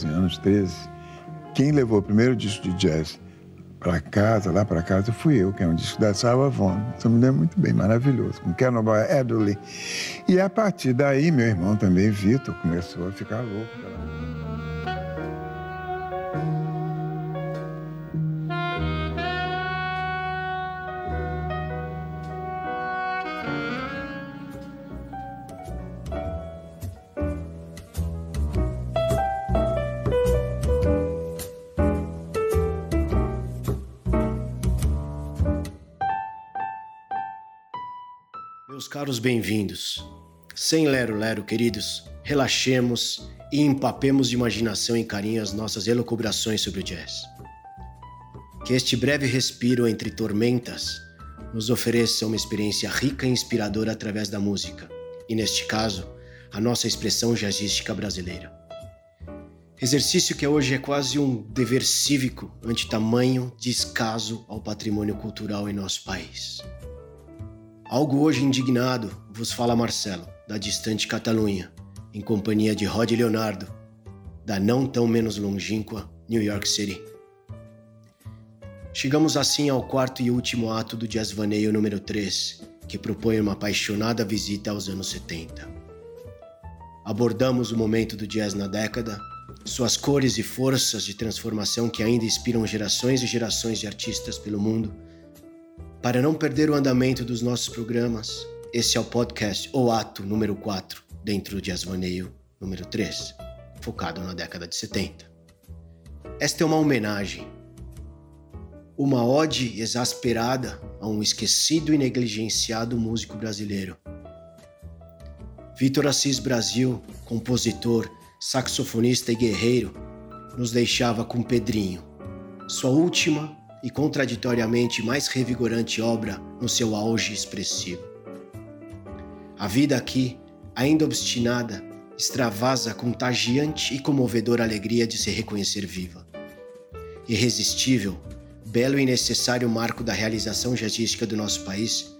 garoto, meus 12 anos, 13, quem levou o primeiro disco de jazz para casa, lá para casa, fui eu, que é um disco da Salva Vaughan. Isso me lembro muito bem, maravilhoso, com Cannonball Adderley. E a partir daí, meu irmão também, Vitor, começou a ficar louco pela bem-vindos. Sem lero-lero, queridos, relaxemos e empapemos de imaginação e carinho as nossas elucubrações sobre o jazz. Que este breve respiro entre tormentas nos ofereça uma experiência rica e inspiradora através da música, e neste caso, a nossa expressão jazzística brasileira. Exercício que hoje é quase um dever cívico ante tamanho descaso ao patrimônio cultural em nosso país. Algo hoje indignado, vos fala Marcelo, da distante Catalunha, em companhia de Rod Leonardo, da não tão menos longínqua New York City. Chegamos assim ao quarto e último ato do Jazz Vaneio número 3, que propõe uma apaixonada visita aos anos 70. Abordamos o momento do jazz na década, suas cores e forças de transformação que ainda inspiram gerações e gerações de artistas pelo mundo para não perder o andamento dos nossos programas, esse é o podcast ou ato número 4 dentro de Asvaneio número 3, focado na década de 70. Esta é uma homenagem, uma ode exasperada a um esquecido e negligenciado músico brasileiro. Vitor Assis Brasil, compositor, saxofonista e guerreiro, nos deixava com Pedrinho, sua última e contraditoriamente mais revigorante obra no seu auge expressivo. A vida aqui, ainda obstinada, extravasa contagiante e comovedora alegria de se reconhecer viva. Irresistível, belo e necessário marco da realização jazzística do nosso país,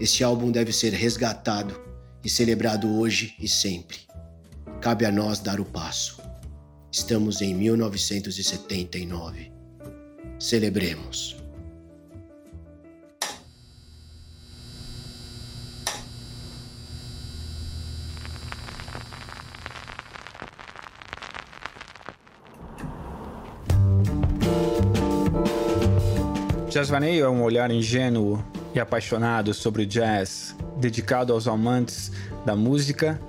este álbum deve ser resgatado e celebrado hoje e sempre. Cabe a nós dar o passo. Estamos em 1979. Celebremos. Jazz Vaneio é um olhar ingênuo e apaixonado sobre o jazz, dedicado aos amantes da música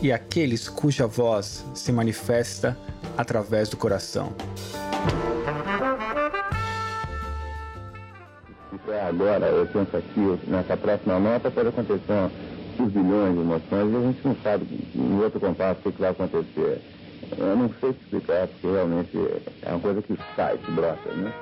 e àqueles cuja voz se manifesta através do coração. Agora, eu penso aqui, nessa próxima nota, pode acontecer um bilhões de emoções e a gente não sabe em outro compasso o que vai acontecer. Eu não sei explicar, porque realmente é uma coisa que sai, que brota, né?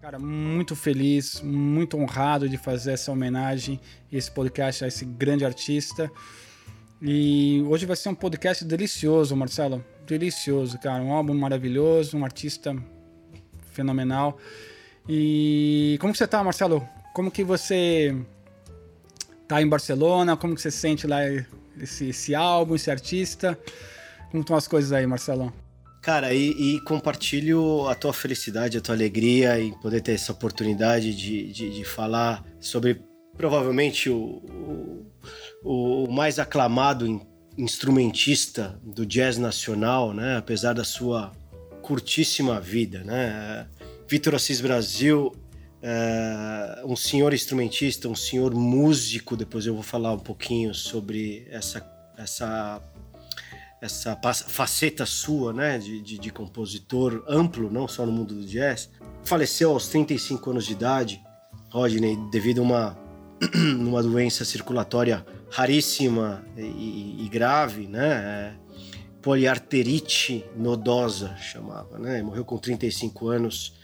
Cara, muito feliz, muito honrado de fazer essa homenagem, esse podcast a esse grande artista. E hoje vai ser um podcast delicioso, Marcelo. Delicioso, cara. Um álbum maravilhoso, um artista fenomenal. E como que você tá, Marcelo? Como que você tá em Barcelona? Como que você sente lá esse, esse álbum, esse artista? Como estão as coisas aí, Marcelo? Cara, e, e, compartilho a tua felicidade, a tua alegria em poder ter essa oportunidade de, de, de falar sobre provavelmente o, o o mais aclamado instrumentista do jazz nacional, né? apesar da sua curtíssima vida. Né? Vitor Assis Brasil, é um senhor instrumentista, um senhor músico. Depois eu vou falar um pouquinho sobre essa, essa, essa faceta sua né? de, de, de compositor amplo, não só no mundo do jazz. Faleceu aos 35 anos de idade, Rodney, devido a uma, uma doença circulatória raríssima e, e grave, né? É, poliarterite nodosa chamava, né? Morreu com 35 anos,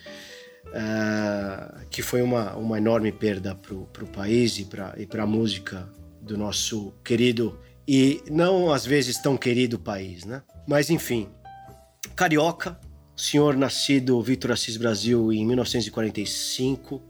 uh, que foi uma, uma enorme perda para o país e para a música do nosso querido e não às vezes tão querido país, né? Mas enfim, carioca, senhor nascido Vitor Assis Brasil em 1945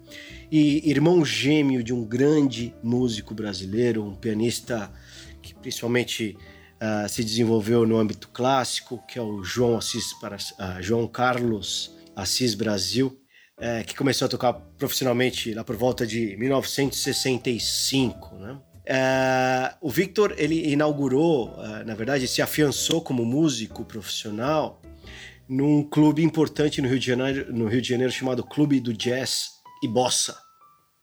e irmão gêmeo de um grande músico brasileiro, um pianista que principalmente uh, se desenvolveu no âmbito clássico, que é o João Assis uh, João Carlos Assis Brasil, uh, que começou a tocar profissionalmente lá por volta de 1965, né? Uh, o Victor ele inaugurou, uh, na verdade, se afiançou como músico profissional num clube importante no Rio de Janeiro, no Rio de Janeiro chamado Clube do Jazz e Bossa.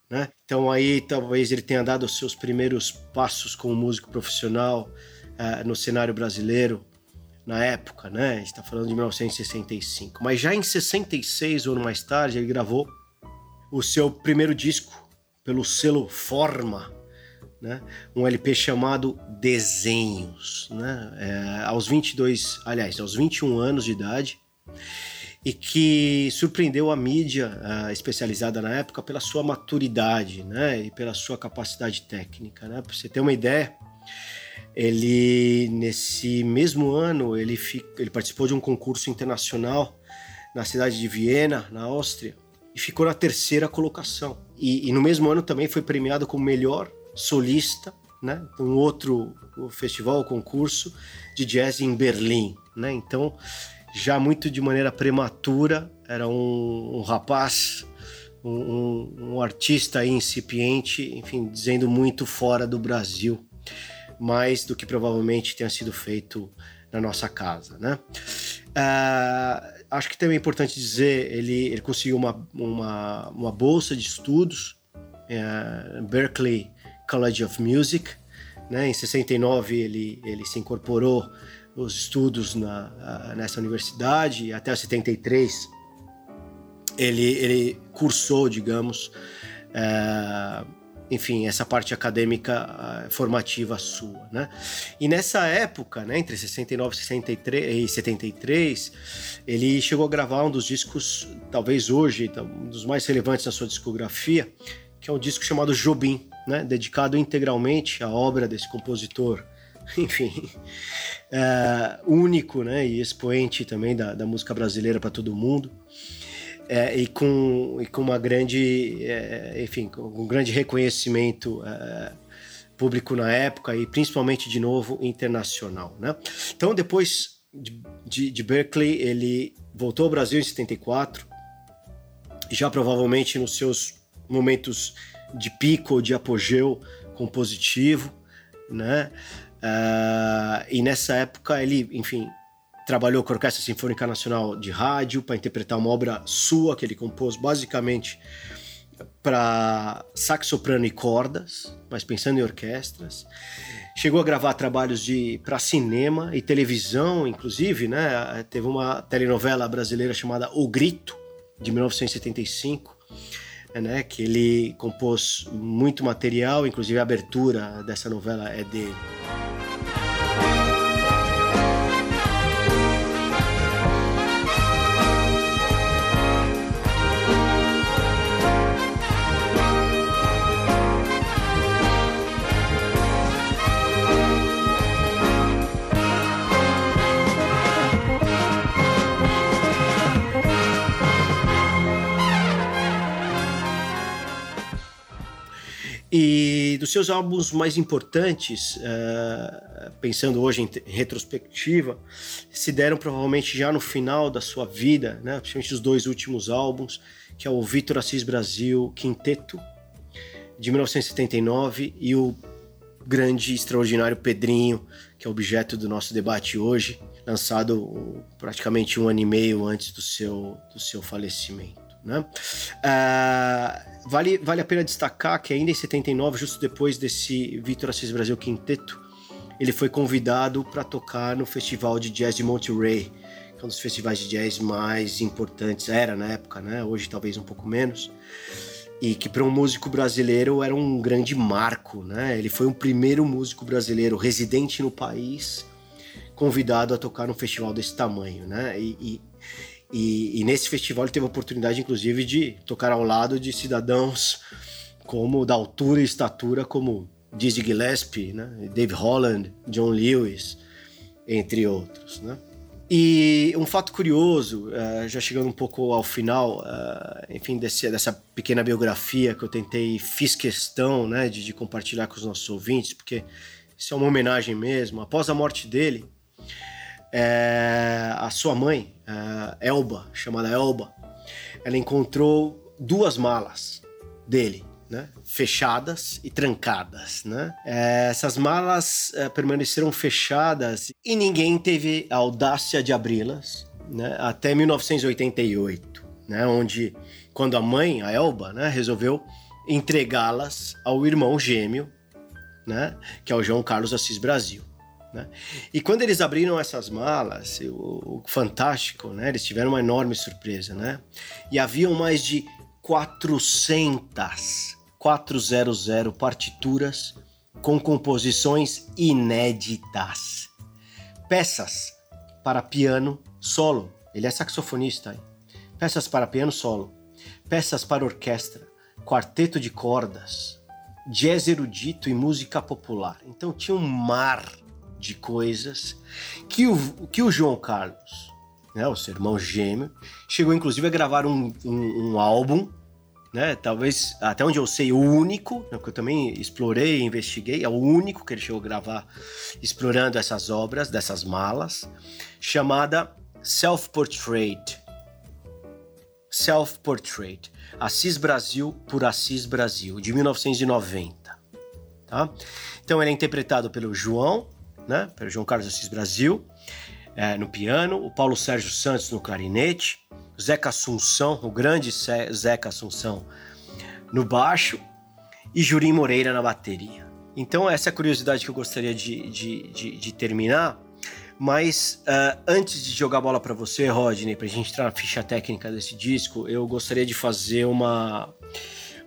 Né? Então aí talvez ele tenha dado os seus primeiros passos como músico profissional uh, no cenário brasileiro na época, né? A gente está falando de 1965. Mas já em 66, ou mais tarde, ele gravou o seu primeiro disco pelo selo Forma, né? um LP chamado Desenhos, né? É, aos 22, aliás, aos 21 anos de idade, e que surpreendeu a mídia especializada na época pela sua maturidade né? e pela sua capacidade técnica. Né? Para você ter uma ideia, ele nesse mesmo ano ele, ele participou de um concurso internacional na cidade de Viena, na Áustria, e ficou na terceira colocação. E, e no mesmo ano também foi premiado como melhor solista, né? Um outro festival, concurso de jazz em Berlim, né? Então, já muito de maneira prematura, era um, um rapaz, um, um, artista incipiente, enfim, dizendo muito fora do Brasil, mais do que provavelmente tenha sido feito na nossa casa, né? Uh, acho que também é importante dizer, ele, ele conseguiu uma, uma, uma bolsa de estudos, uh, Berkeley College of Music. Né? Em 69 ele, ele se incorporou os estudos na, nessa universidade até 73 ele, ele cursou, digamos, é, enfim, essa parte acadêmica formativa sua, né? E nessa época, né, entre 69 e 73, ele chegou a gravar um dos discos, talvez hoje, um dos mais relevantes da sua discografia, que é um disco chamado Jobim, né, dedicado integralmente à obra desse compositor, enfim, é, único né, e expoente também da, da música brasileira para todo mundo. É, e, com, e com uma grande, é, enfim, com um grande reconhecimento é, público na época e principalmente, de novo, internacional. Né? Então, depois de, de, de Berkeley, ele voltou ao Brasil em 74, já provavelmente nos seus momentos de pico, de apogeu compositivo, né? Uh, e nessa época ele, enfim, trabalhou com a Orquestra Sinfônica Nacional de Rádio para interpretar uma obra sua que ele compôs basicamente para sax soprano e cordas, mas pensando em orquestras. Chegou a gravar trabalhos de para cinema e televisão, inclusive, né? Teve uma telenovela brasileira chamada O Grito de 1975 né, que ele compôs muito material, inclusive a abertura dessa novela é dele. Dos seus álbuns mais importantes, uh, pensando hoje em, retrospectiva, se deram provavelmente já no final da sua vida, né? principalmente os dois últimos álbuns, que é o Vitor Assis Brasil Quinteto, de 1979, e o grande, extraordinário Pedrinho, que é objeto do nosso debate hoje, lançado praticamente um ano e meio antes do seu, do seu falecimento. Né? Uh, vale, vale a pena destacar que ainda em 79, justo depois desse Vitor Assis Brasil Quinteto, ele foi convidado para tocar no Festival de Jazz de Monterey, que é um dos festivais de jazz mais importantes, era na época, né? hoje talvez um pouco menos, e que para um músico brasileiro era um grande marco. Né? Ele foi o primeiro músico brasileiro residente no país convidado a tocar num festival desse tamanho. Né? E, e e, e, nesse festival ele teve a oportunidade, inclusive, de tocar ao lado de cidadãos como da altura e estatura como Dizzy Gillespie, né? Dave Holland, John Lewis, entre outros. Né? E um fato curioso, uh, já chegando um pouco ao final, uh, enfim, desse, dessa pequena biografia que eu tentei, fiz questão né, de, de, compartilhar com os nossos ouvintes, porque isso é uma homenagem mesmo. Após a morte dele, é, a sua mãe, uh, Elba, chamada Elba, ela encontrou duas malas dele né, fechadas e trancadas. Né? É, essas malas é, permaneceram fechadas e ninguém teve a audácia de abri-las né, até 1988, né, onde, quando a mãe, a Elba, né, resolveu entregá-las ao irmão gêmeo, né, que é o João Carlos Assis Brasil. Né? E quando eles abriram essas malas, o, o, fantástico, né? Eles tiveram uma enorme surpresa, né? E haviam mais de 400 400 partituras com composições inéditas. Peças para piano solo. Ele é saxofonista. Hein? Peças para piano solo. Peças para orquestra. Quarteto de cordas. Jazz erudito e música popular. Então tinha um mar de coisas que o, que o João Carlos, né, o seu irmão gêmeo, chegou inclusive a gravar um, um, um álbum né? Talvez, até onde eu sei, o único, né, que eu também explorei e investiguei, é o único que ele chegou a gravar explorando essas obras, dessas malas, chamada Self-Portrait. Self-Portrait. Assis Brasil por Assis Brasil, de 1990. Tá? Então ele é interpretado pelo João, né? pelo João Carlos Assis Brasil, é, no piano, o Paulo Sérgio Santos no clarinete, Zeca Assunção, o grande Zeca Assunção, no baixo e Jurim Moreira na bateria. Então, essa é a curiosidade que eu gostaria de, de, de, de terminar. Mas uh, antes de jogar a bola para você, Rodney, para a gente entrar na ficha técnica desse disco, eu gostaria de fazer uma,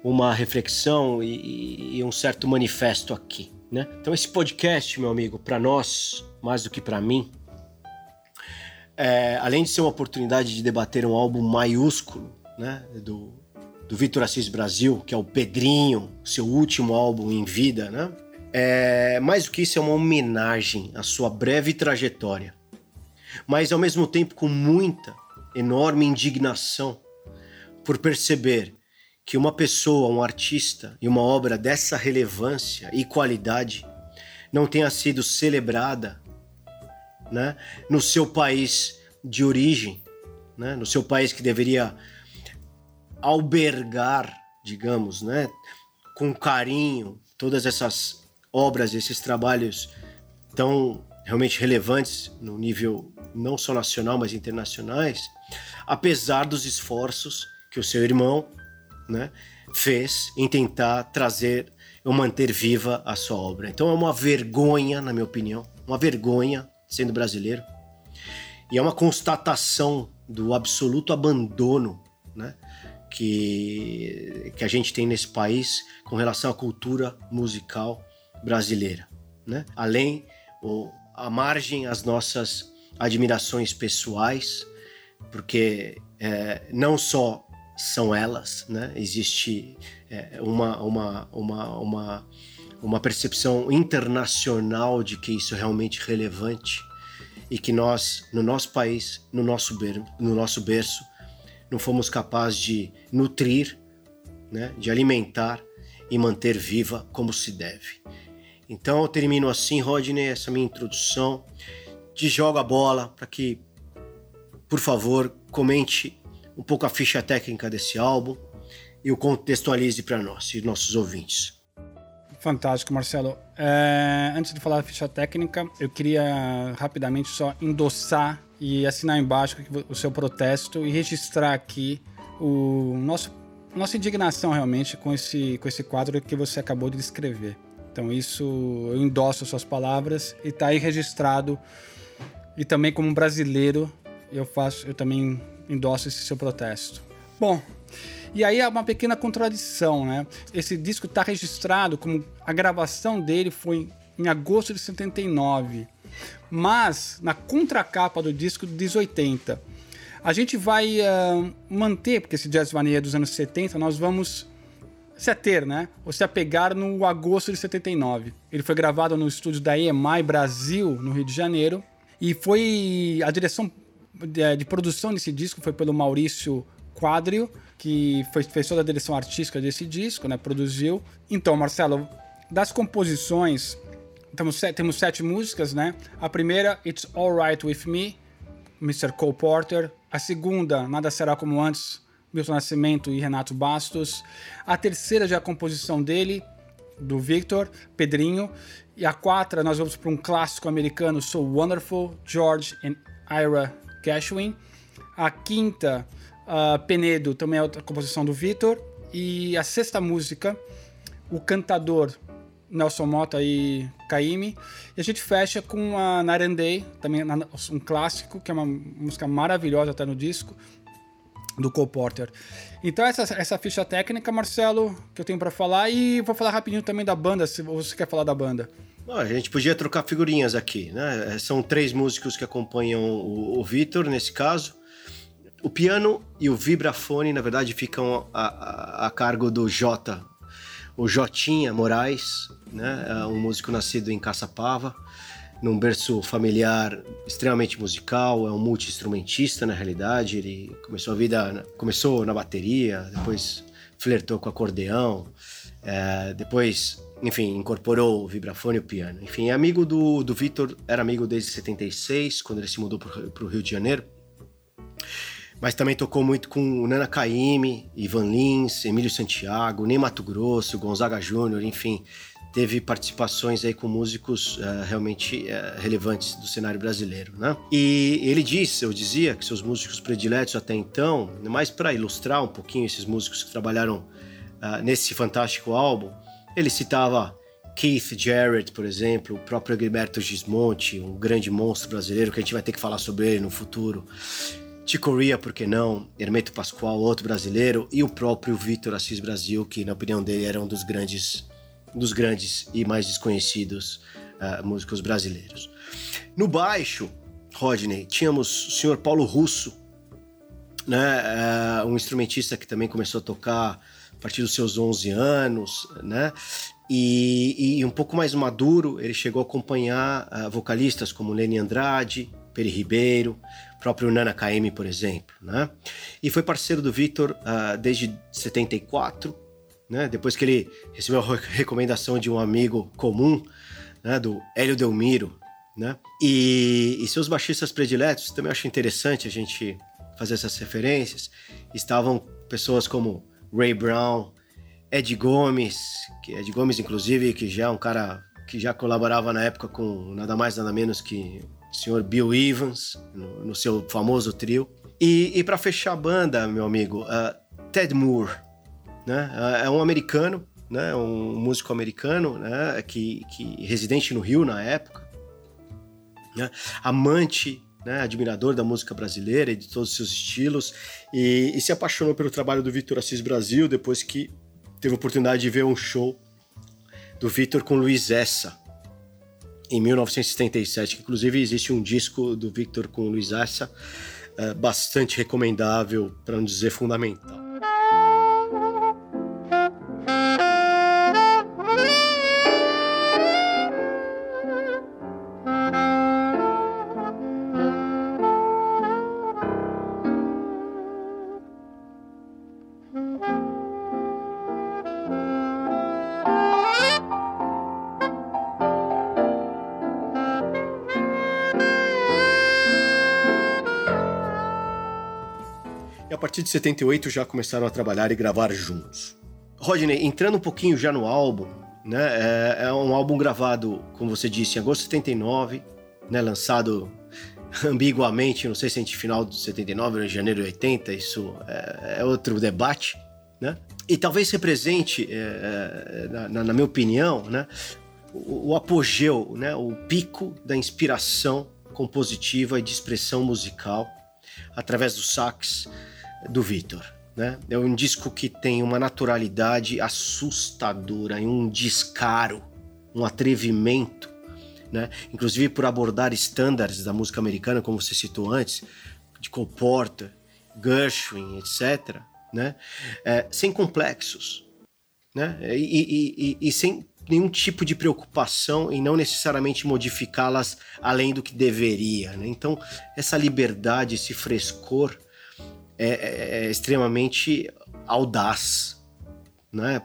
uma reflexão e, e um certo manifesto aqui. Né? Então, esse podcast, meu amigo, para nós, mais do que para mim, é, além de ser uma oportunidade de debater um álbum maiúsculo, né, do, do Vitor Assis Brasil, que é o Pedrinho, seu último álbum em vida, né? É, mais do que isso, é uma homenagem à sua breve trajetória, mas ao mesmo tempo com muita, enorme indignação por perceber que uma pessoa, um artista e uma obra dessa relevância e qualidade não tenha sido celebrada né, no seu país de origem, né, no seu país que deveria albergar, digamos, né, com carinho todas essas obras, esses trabalhos tão realmente relevantes no nível não só nacional, mas internacionais, apesar dos esforços que o seu irmão né, fez em tentar trazer ou manter viva a sua obra. Então é uma vergonha, na minha opinião, uma vergonha sendo brasileiro. E é uma constatação do absoluto abandono né, que, que a gente tem nesse país com relação à cultura musical brasileira. Né? Além, ou, à margem, as nossas admirações pessoais, porque é, não só são elas, né? existe é, uma, uma, uma, uma uma percepção internacional de que isso é realmente relevante e que nós, no nosso país, no nosso, ber no nosso berço, não fomos capazes de nutrir, né, de alimentar e manter viva como se deve. Então eu termino assim, Rodney, essa minha introdução. Te jogo a bola para que, por favor, comente um pouco a ficha técnica desse álbum e o contextualize para nós e nossos ouvintes. Fantástico, Marcelo. É, antes de falar da ficha técnica, eu queria rapidamente só endossar e assinar embaixo o seu protesto e registrar aqui o nosso nossa indignação realmente com esse com esse quadro que você acabou de descrever. Então isso eu endosso suas palavras e está aí registrado. E também como brasileiro eu faço, eu também endosso esse seu protesto. Bom, e aí é uma pequena contradição, né? Esse disco está registrado como a gravação dele foi em agosto de 79, mas na contracapa do disco diz 80. A gente vai uh, manter, porque esse Jazz Vanilla é dos anos 70, nós vamos se ater, né? Ou se apegar no agosto de 79. Ele foi gravado no estúdio da EMI Brasil, no Rio de Janeiro. E foi a direção de, de produção desse disco foi pelo Maurício Quadrio, que foi, fez toda a direção artística desse disco, né? Produziu. Então, Marcelo, das composições, temos, temos sete músicas, né? A primeira, It's Alright With Me, Mr. Cole Porter. A segunda, Nada Será Como Antes, Milton Nascimento e Renato Bastos. A terceira já é a composição dele, do Victor, Pedrinho. E a quarta, nós vamos para um clássico americano, So Wonderful, George and Ira Cashwin. A quinta, uh, Penedo, também é outra composição do Victor. E a sexta música, o cantador Nelson Mota e Caime. E a gente fecha com a Narandei, também um clássico, que é uma música maravilhosa até no disco, do Cole Porter. Então essa, essa ficha técnica, Marcelo, que eu tenho para falar e vou falar rapidinho também da banda, se você quer falar da banda. Bom, a gente podia trocar figurinhas aqui, né? São três músicos que acompanham o, o Vitor, nesse caso. O piano e o vibrafone, na verdade, ficam a, a, a cargo do Jota, o Jotinha Moraes, né? É um músico nascido em Caçapava num berço familiar extremamente musical, é um multi-instrumentista na realidade. Ele começou a vida, começou na bateria, depois flertou com acordeão, é, depois, enfim, incorporou o vibrafone e o piano. Enfim, é amigo do, do Vitor, era amigo desde 76, quando ele se mudou para o Rio de Janeiro. Mas também tocou muito com Nana Caymmi, Ivan Lins, Emílio Santiago, Ney Mato Grosso, Gonzaga Júnior, enfim teve participações aí com músicos uh, realmente uh, relevantes do cenário brasileiro, né? E ele disse, eu dizia, que seus músicos prediletos até então, mais para ilustrar um pouquinho esses músicos que trabalharam uh, nesse fantástico álbum, ele citava Keith Jarrett, por exemplo, o próprio Gilberto Gismonti, um grande monstro brasileiro que a gente vai ter que falar sobre ele no futuro. Ticoria, por que não? Hermeto Pascoal, outro brasileiro, e o próprio Vitor Assis Brasil, que na opinião dele era um dos grandes dos grandes e mais desconhecidos uh, músicos brasileiros. No baixo, Rodney, tínhamos o senhor Paulo Russo, né, uh, um instrumentista que também começou a tocar partir dos seus 11 anos, né, e, e um pouco mais maduro, ele chegou a acompanhar uh, vocalistas como Lenny Andrade, Peri Ribeiro, próprio Nana KM, por exemplo, né? E foi parceiro do Victor uh, desde 74 né? Depois que ele recebeu a recomendação de um amigo comum, né? Do Hélio Delmiro, né? E, e seus baixistas prediletos, também acho interessante a gente fazer essas referências, estavam pessoas como Ray Brown, Ed Gomes, que Ed Gomes inclusive que já é um cara que já colaborava na época com nada mais nada menos que o senhor Bill Evans no, no seu famoso trio. E, e para fechar a banda, meu amigo, uh, Ted Moore, né? É um americano, né? Um músico americano, né? Que, que residente no Rio na época, né? Amante né, admirador da música brasileira e de todos os seus estilos, e, e, se apaixonou pelo trabalho do Vitor Assis Brasil depois que teve a oportunidade de ver um show do Vitor com Luiz Essa, em 1977, que inclusive existe um disco do Victor com Luiz Essa, é, bastante recomendável, para não dizer fundamental. Partir de 78 já começaram a trabalhar e gravar juntos. Rodney, entrando um pouquinho já no álbum, né? É, é um álbum gravado, como você disse, em agosto de 79, né? Lançado ambiguamente, não sei se é entre final de 79 ou janeiro de 80, isso é, é outro debate, né? E talvez represente, é, é na, na, minha opinião, né? O, o apogeu, né? O pico da inspiração compositiva e de expressão musical através do sax, do Vitor. Né? É um disco que tem uma naturalidade assustadora e um descaro, um atrevimento, né? inclusive por abordar estándares da música americana, como você citou antes, de Cole Porter, Gershwin, etc., né? É, sem complexos. Né? E, e, e, e, sem nenhum tipo de preocupação em não necessariamente modificá-las além do que deveria. Né? Então, essa liberdade, esse frescor é, é, é extremamente audaz né?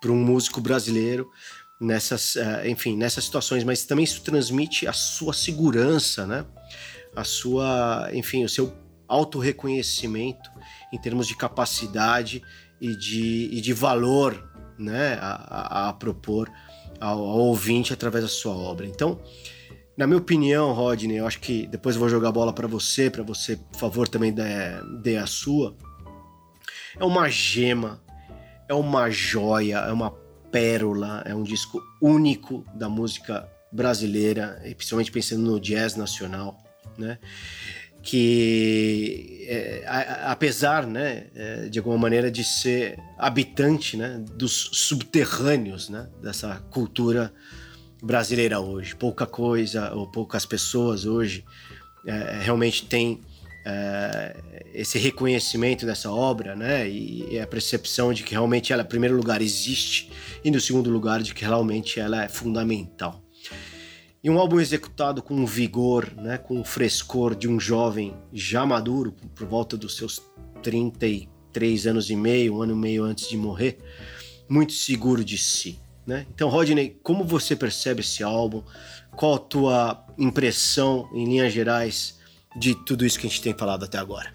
para um músico brasileiro nessas, uh, enfim, nessas situações, mas também isso transmite a sua segurança, né? a sua, enfim, o seu autorreconhecimento em termos de capacidade e de, e de valor né, a, a, a propor ao, ao, ouvinte através da sua obra. Então, na minha opinião, Rodney, eu acho que depois eu vou jogar a bola para você, para você, por favor, também dê, dê a sua. É uma gema, é uma joia, é uma pérola, é um disco único da música brasileira, principalmente pensando no jazz nacional, né? que é, apesar, né, é, de alguma maneira de ser habitante, né, dos subterrâneos, né, dessa cultura brasileira hoje, pouca coisa ou poucas pessoas hoje é, realmente tem é, esse reconhecimento dessa obra, né, e, e a percepção de que realmente ela, em primeiro lugar, existe e no segundo lugar de que realmente ela é fundamental. E um álbum executado com vigor, né, com o frescor de um jovem já maduro, por volta dos seus 33 anos e meio, um ano e meio antes de morrer, muito seguro de si. Né? Então, Rodney, como você percebe esse álbum? Qual a tua impressão, em linhas gerais, de tudo isso que a gente tem falado até agora?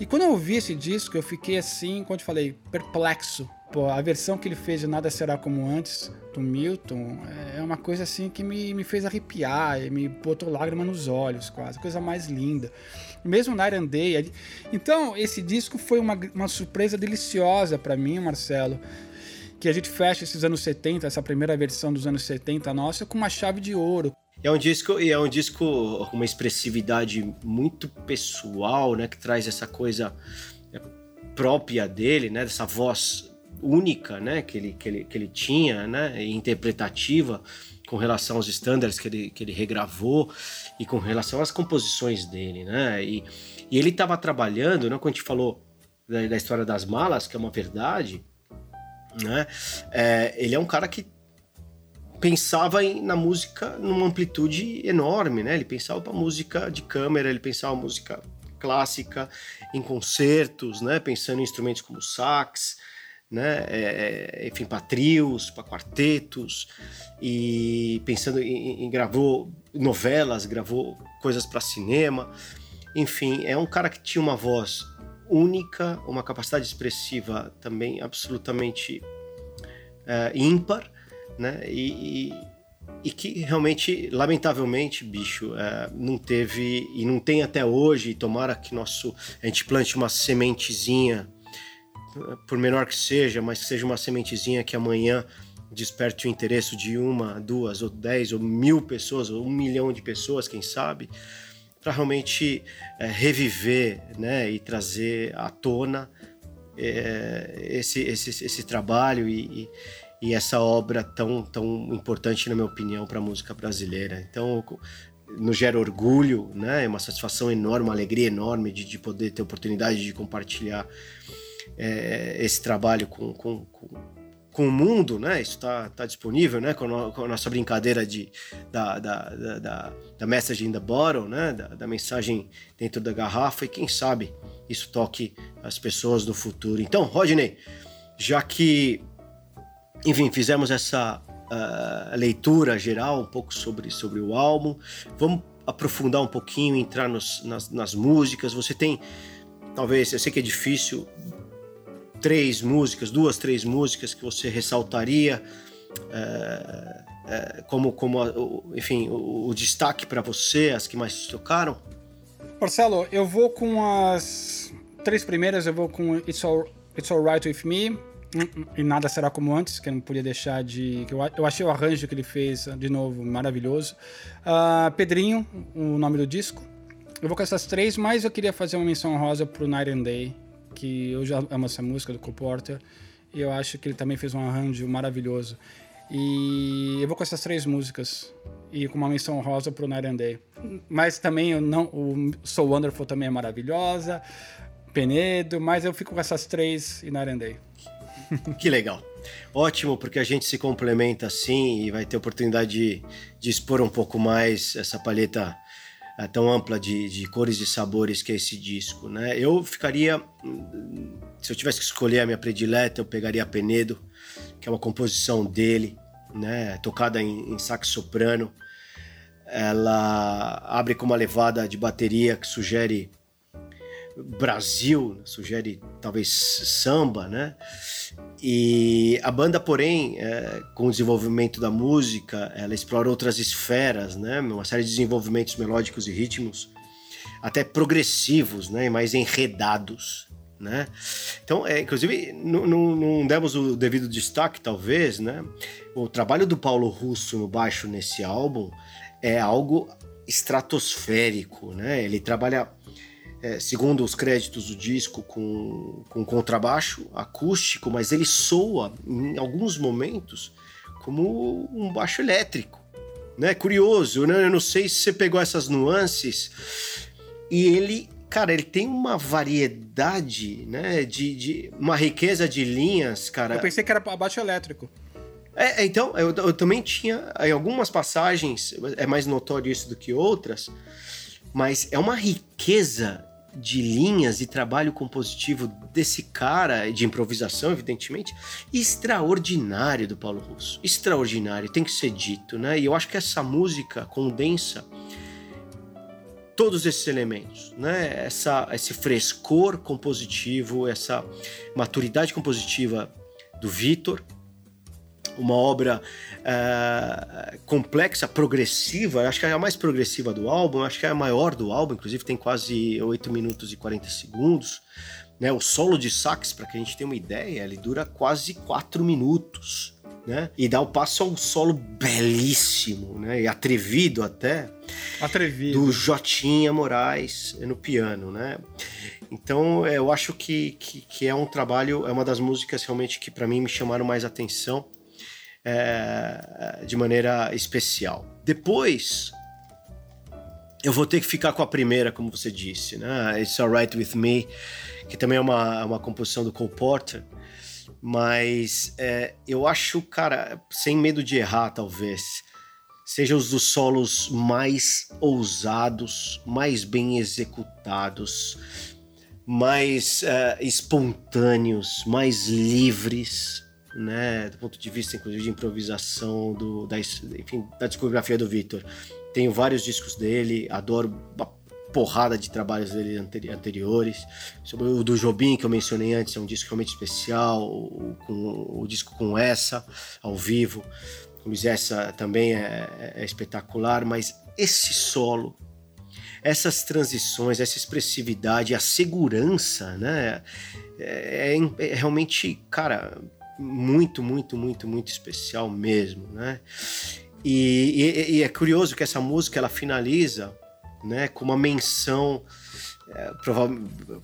E quando eu ouvi esse disco, eu fiquei assim, quando eu falei, perplexo Pô, a versão que ele fez de Nada Será Como Antes, do Milton, é uma coisa assim que me, me fez arrepiar, me botou lágrima nos olhos quase, coisa mais linda. Mesmo and Day. Então, esse disco foi uma, uma surpresa deliciosa para mim, Marcelo. Que a gente fecha esses anos 70, essa primeira versão dos anos 70 nossa, com uma chave de ouro. É um disco e é um disco com uma expressividade muito pessoal, né, que traz essa coisa é, própria dele, né, dessa voz única, né, que ele, que ele, que ele tinha, né, interpretativa com relação aos estándares que ele, que ele regravou e com relação às composições dele, né, e, e ele estava trabalhando, né, quando a gente falou da, da, história das malas, que é uma verdade, né, é, ele é um cara que pensava em, na música numa amplitude enorme, né, ele pensava para música de câmera, ele pensava música clássica em concertos, né, pensando em instrumentos como sax, né? É, é, enfim, para trios, para quartetos, e pensando em, em, gravou novelas, gravou coisas para cinema, enfim, é um cara que tinha uma voz única, uma capacidade expressiva também absolutamente é, ímpar, né? E, e, e, que realmente, lamentavelmente, bicho, é, não teve e não tem até hoje. E tomara que nosso a gente plante uma sementezinha por menor que seja, mas que seja uma sementezinha que amanhã desperte o interesse de uma, duas, ou dez, ou mil pessoas, ou um milhão de pessoas, quem sabe, para realmente é, reviver né, e trazer à tona é, esse, esse, esse trabalho e, e, e, essa obra tão, tão importante, na minha opinião, para a música brasileira. Então, nos gera orgulho, né, é uma satisfação enorme, uma alegria enorme de, de poder ter oportunidade de compartilhar é, esse trabalho com, com, com, com, o mundo, né? Isso está tá disponível, né? Com a, com a, nossa brincadeira de, da, da, da, da, da message in the bottle, né? Da, da, mensagem dentro da garrafa e quem sabe isso toque as pessoas no futuro. Então, Rodney, já que, enfim, fizemos essa uh, leitura geral um pouco sobre, sobre o álbum, vamos aprofundar um pouquinho, entrar nos, nas, nas músicas. Você tem talvez, eu sei que é difícil três músicas, duas, três músicas que você ressaltaria é, é, como, como enfim, o, o destaque para você, as que mais tocaram? Marcelo, eu vou com as três primeiras, eu vou com It's, All, It's Alright With Me, hum, hum, e Nada Será Como Antes, que eu não podia deixar de... Eu, eu achei o arranjo que ele fez, de novo, maravilhoso. Uh, Pedrinho, o nome do disco. Eu vou com essas três, mas eu queria fazer uma menção rosa pro Night and Day, que eu já amo essa música do Cole Porter e eu acho que ele também fez um arranjo maravilhoso. E eu vou com essas três músicas e com uma menção rosa pro Night and Day. Mas também eu não, o So Wonderful também é maravilhosa, Penedo, mas eu fico com essas três e Night and Day. que legal. Ótimo, porque a gente se complementa assim e vai ter oportunidade de, de expor um pouco mais essa paleta é, tão ampla de, de cores e sabores que é esse disco, né? Eu ficaria, se eu tivesse que escolher a minha predileta, eu pegaria Penedo, que é uma composição dele, né? Tocada em, em sax soprano. Ela abre com uma levada de bateria que sugere Brasil, sugere talvez samba, né? E a banda, porém, é, com o desenvolvimento da música, ela explora outras esferas, né? Uma série de desenvolvimentos melódicos e ritmos, até progressivos, né? E mais enredados, né? Então, é, inclusive, não demos o devido destaque, talvez, né? O trabalho do Paulo Russo no baixo nesse álbum é algo estratosférico, né? Ele trabalha é, segundo os créditos do disco, com, com contrabaixo acústico, mas ele soa, em alguns momentos, como um baixo elétrico. Né? Curioso, né? Eu não sei se você pegou essas nuances. E ele, cara, ele tem uma variedade, né? De, de uma riqueza de linhas, cara. Eu pensei que era baixo elétrico. É, então, eu, eu também tinha, em algumas passagens, é mais notório isso do que outras, mas é uma riqueza de linhas e trabalho compositivo desse cara, de improvisação, evidentemente, extraordinário do Paulo Russo. Extraordinário, tem que ser dito, né? E eu acho que essa música condensa todos esses elementos, né? Essa, esse frescor compositivo, essa maturidade compositiva do Vitor, uma obra uh, complexa, progressiva, acho que é a mais progressiva do álbum, acho que é a maior do álbum, inclusive tem quase 8 minutos e 40 segundos. Né? O solo de sax, para que a gente tenha uma ideia, ele dura quase 4 minutos. Né? E dá o passo a um solo belíssimo, né? E atrevido até. Atrevido. Do Jotinha Moraes no piano, né? Então eu acho que, que, que é um trabalho, é uma das músicas realmente que para mim me chamaram mais atenção é, de maneira especial. Depois, eu vou ter que ficar com a primeira, como você disse, né? It's Alright With Me, que também é uma, uma composição do Cole Porter. Mas é, eu acho, cara, sem medo de errar, talvez, seja os dos solos mais ousados, mais bem executados, mais é, espontâneos, mais livres, né, do ponto de vista inclusive de improvisação do, da, enfim, da discografia do Victor. Tenho vários discos dele, adoro uma porrada de trabalhos dele anteriores. Sobre o do Jobim que eu mencionei antes, é um disco realmente especial, o, com, o disco com essa ao vivo. O Luiz Essa também é, é, é espetacular, mas esse solo essas transições, essa expressividade, a segurança, né? É, é, é, realmente, cara, muito, muito, muito, muito especial mesmo, né? E, e, e, é curioso que essa música ela finaliza, né, com uma menção é, prova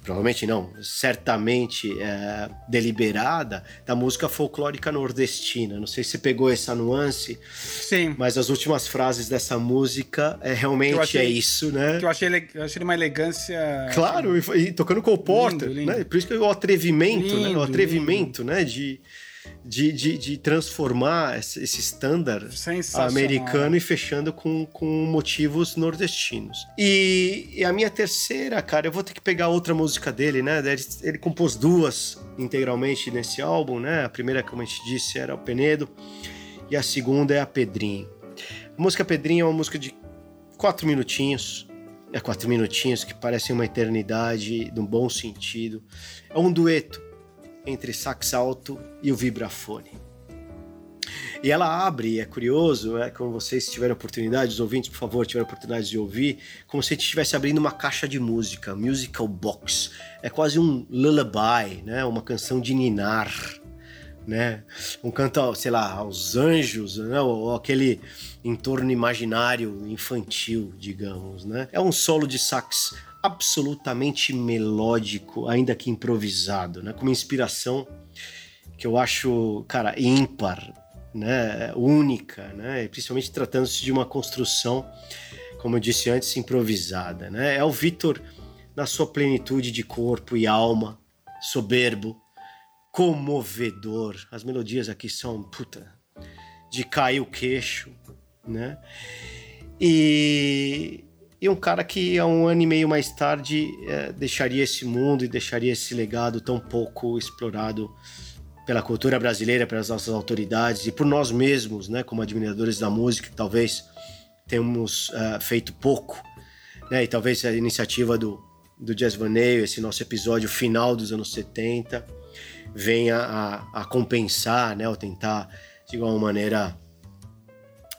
provavelmente não, certamente é, deliberada da música folclórica nordestina. Não sei se você pegou essa nuance. Sim. Mas as últimas frases dessa música é realmente achei, é isso, né? Eu achei, eu achei uma elegância. Claro, e, e tocando com o Porter, né? Por isso que o atrevimento, lindo, né? O atrevimento, lindo. né? De de, de, de transformar esse standard americano e fechando com, com motivos nordestinos. E, e, a minha terceira, cara, eu vou ter que pegar outra música dele, né? Ele, ele compôs duas integralmente nesse álbum, né? A primeira, como a gente disse, era o Penedo e a segunda é a Pedrinho. A música Pedrinho é uma música de quatro minutinhos, é quatro minutinhos que parecem uma eternidade, num bom sentido. É um dueto entre sax alto e o vibrafone. E ela abre, é curioso, é, quando vocês tiverem oportunidade, os ouvintes, por favor, tiverem oportunidade de ouvir, como se estivesse abrindo uma caixa de música, musical box. É quase um lullaby, né? uma canção de ninar. Né? Um canto, sei lá, aos anjos, né? ou aquele entorno imaginário infantil, digamos. Né? É um solo de sax absolutamente melódico, ainda que improvisado, né? Com uma inspiração que eu acho, cara, ímpar, né? Única, né? Principalmente tratando-se de uma construção, como eu disse antes, improvisada, né? É o Vitor na sua plenitude de corpo e alma, soberbo, comovedor. As melodias aqui são, puta, de cair o queixo, né? E, e um cara que há um ano e meio mais tarde é, deixaria esse mundo e deixaria esse legado tão pouco explorado pela cultura brasileira, pelas nossas autoridades e por nós mesmos, né, como admiradores da música, que talvez tenhamos uh, feito pouco, né, e talvez a iniciativa do, do Jazz Vaneio, esse nosso episódio final dos anos 70, venha a, a compensar, né, ou tentar, de alguma maneira,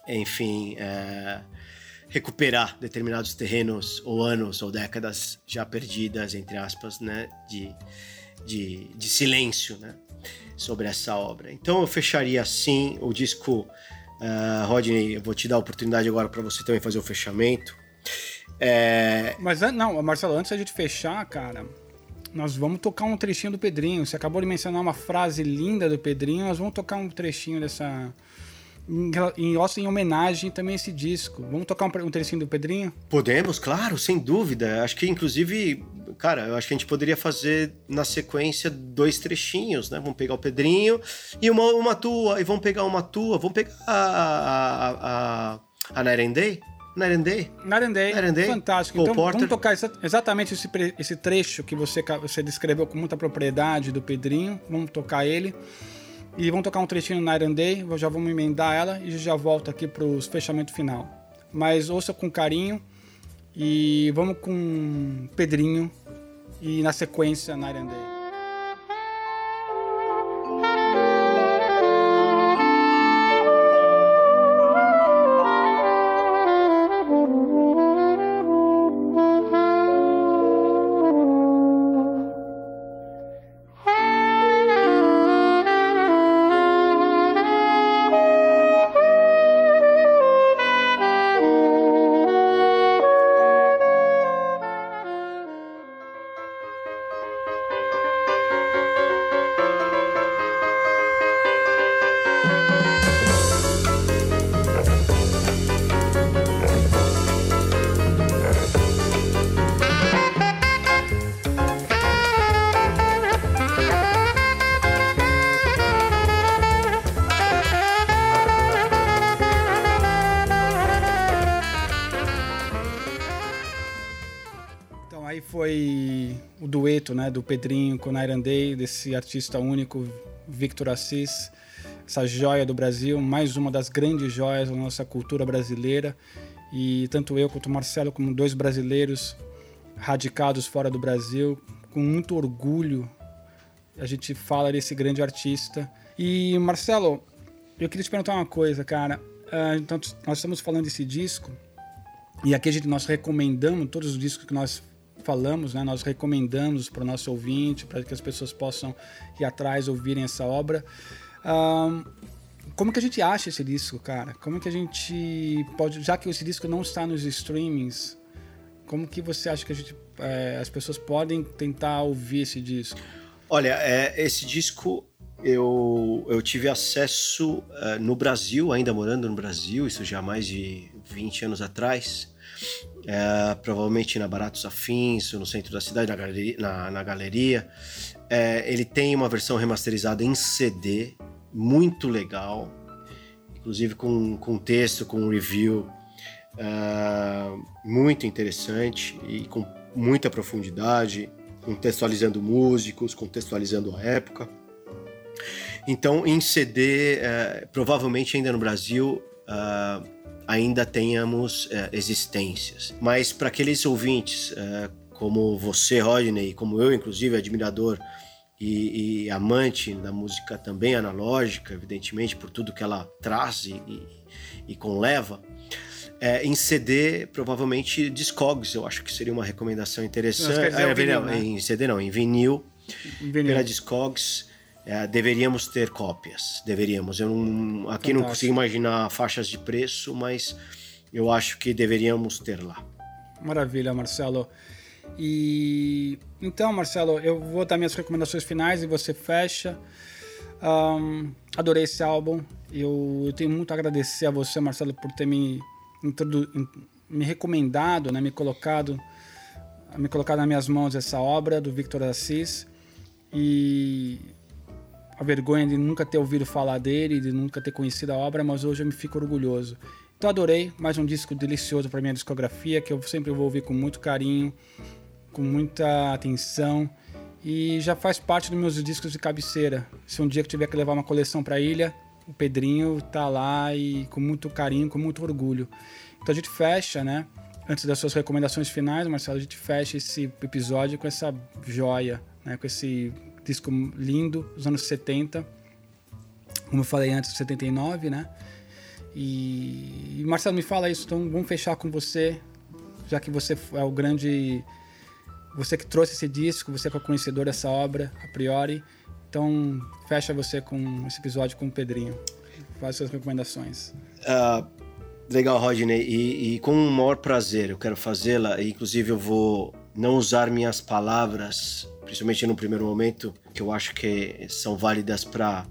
enfim, é, recuperar determinados terrenos ou anos ou décadas já perdidas, entre aspas, né, de, de, de silêncio, né, sobre essa obra. Então eu fecharia assim o disco. Uh, Rodney, eu vou te dar a oportunidade agora para você também fazer o fechamento. É... Mas não, Marcelo, antes da gente fechar, cara, nós vamos tocar um trechinho do Pedrinho. Você acabou de mencionar uma frase linda do Pedrinho, nós vamos tocar um trechinho dessa. Em, em, em homenagem também a esse disco. Vamos tocar um, um trechinho do Pedrinho? Podemos, claro, sem dúvida. Acho que inclusive cara, eu acho que a gente poderia fazer na sequência dois trechinhos, né? Vamos pegar o Pedrinho e uma, uma tua, e vamos pegar uma tua, vamos pegar a, a, a, a Narendei. Narendei? Narendei. Narendei. Fantástico. Paul então Porter. vamos tocar exatamente esse, esse trecho que você, você descreveu com muita propriedade do Pedrinho. Vamos tocar ele. E vamos tocar um trechinho na Narendei. Já vamos emendar ela e já volto aqui para o fechamento final. Mas ouça com carinho. E vamos com Pedrinho e na sequência Night and Day. Pedrinho com Nairandei, desse artista único, Victor Assis, essa joia do Brasil, mais uma das grandes joias da nossa cultura brasileira. E tanto eu quanto o Marcelo, como dois brasileiros radicados fora do Brasil, com muito orgulho, a gente fala desse grande artista. E Marcelo, eu queria te perguntar uma coisa, cara. Uh, então, nós estamos falando desse disco e aqui a gente, nós recomendamos todos os discos que nós falamos, né, nós recomendamos para o nosso ouvinte, para que as pessoas possam ir atrás, ouvirem essa obra. Um, como que a gente acha esse disco, cara? Como que a gente pode, já que esse disco não está nos streamings, como que você acha que gente, é, as pessoas podem tentar ouvir esse disco? Olha, é, esse disco eu, eu tive acesso uh, no Brasil, ainda morando no Brasil, isso já há mais de 20 anos atrás é, provavelmente na Baratos Afins, no centro da cidade, na galeria. Na, na galeria. É, ele tem uma versão remasterizada em CD, muito legal, inclusive com, com texto, com review é, muito interessante e com muita profundidade, contextualizando músicos, contextualizando a época. Então, em CD, é, provavelmente ainda no Brasil, uh, ainda tenhamos uh, existências. Mas para aqueles ouvintes, uh, como você, Rodney, como eu, inclusive, admirador e, e, amante da música também analógica, evidentemente, por tudo que ela traz e, e, e conleva, é, em CD, provavelmente Discogs, eu acho que seria uma recomendação interessante. Não, é, vinil, né? Em CD não, em vinil, vinil. pela Discogs. É, deveríamos ter cópias, deveríamos. Eu não, aqui Fantástico. não consigo imaginar faixas de preço, mas eu acho que deveríamos ter lá. Maravilha, Marcelo. E então, Marcelo, eu vou dar minhas recomendações finais e você fecha. Um, adorei esse álbum. Eu, eu, tenho muito a agradecer a você, Marcelo, por ter me, me recomendado, né, me colocado, me colocado nas minhas mãos essa obra do Victor Assis. E a vergonha de nunca ter ouvido falar dele, de nunca ter conhecido a obra, mas hoje eu me fico orgulhoso. Então adorei, mais um disco delicioso para minha discografia, que eu sempre vou ouvir com muito carinho, com muita atenção e já faz parte dos meus discos de cabeceira. Se um dia que tiver que levar uma coleção para a ilha, o Pedrinho tá lá e com muito carinho, com muito orgulho. Então a gente fecha, né? Antes das suas recomendações finais, Marcelo, a gente fecha esse episódio com essa joia, né? Com esse disco lindo dos anos 70. Como eu falei antes, 79, né? E, e Marcelo, me fala isso, então vamos fechar com você, já que você é o grande você que trouxe esse disco, você que é conhecedor dessa obra, a priori. Então, fecha você com esse episódio com o Pedrinho. Faz suas recomendações. Uh, legal, Rodney. E, e, com o maior prazer eu quero fazê-la. Inclusive, eu vou não usar minhas palavras, principalmente no primeiro momento, que eu acho que são válidas para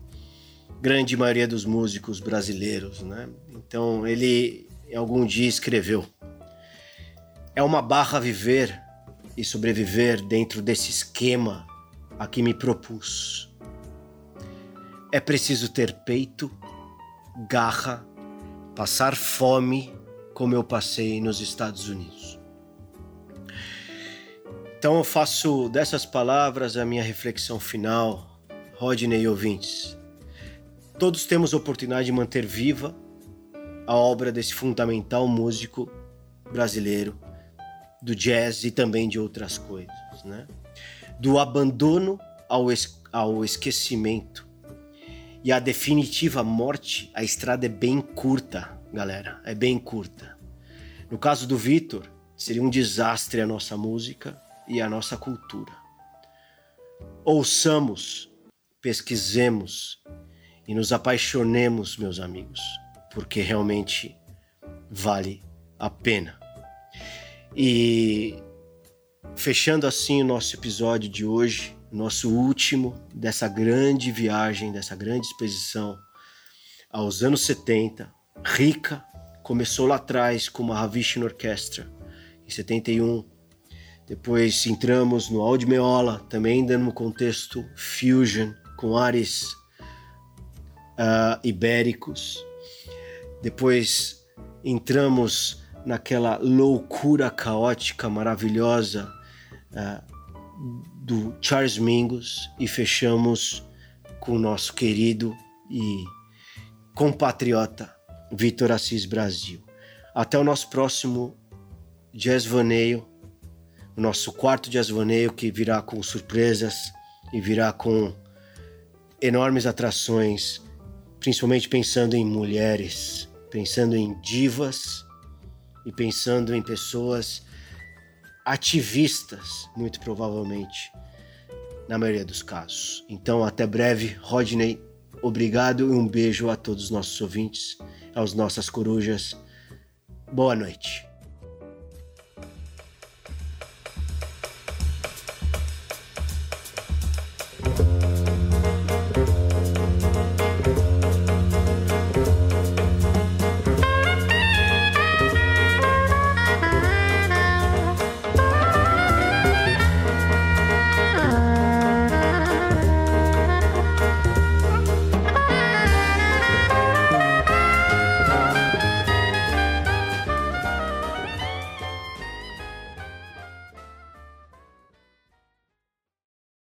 grande maioria dos músicos brasileiros, né? Então, ele algum dia escreveu: É uma barra viver e sobreviver dentro desse esquema a que me propus. É preciso ter peito, garra, passar fome como eu passei nos Estados Unidos. Então eu faço dessas palavras a minha reflexão final, Rodney e ouvintes. Todos temos a oportunidade de manter viva a obra desse fundamental músico brasileiro do jazz e também de outras coisas, né? Do abandono ao, es ao esquecimento e a definitiva morte, a estrada é bem curta, galera, é bem curta. No caso do Vitor, seria um desastre a nossa música e a nossa cultura. Ouçamos, pesquisemos e nos apaixonemos, meus amigos, porque realmente vale a pena. E fechando assim o nosso episódio de hoje, nosso último dessa grande viagem, dessa grande expedição aos anos 70, rica, começou lá atrás com uma Havishna Orchestra em 71. Depois entramos no Meola, também ainda no contexto fusion, com ares uh, ibéricos. Depois entramos naquela loucura caótica maravilhosa uh, do Charles Mingus e fechamos com o nosso querido e compatriota Vitor Assis Brasil. Até o nosso próximo Jazz Vaneio, o nosso quarto Jazz Vaneio que virá com surpresas e virá com enormes atrações, principalmente pensando em mulheres, pensando em divas e pensando em pessoas ativistas, muito provavelmente, na maioria dos casos. Então, até breve, Rodney. Obrigado e um beijo a todos os nossos ouvintes, aos nossas corujas. Boa noite.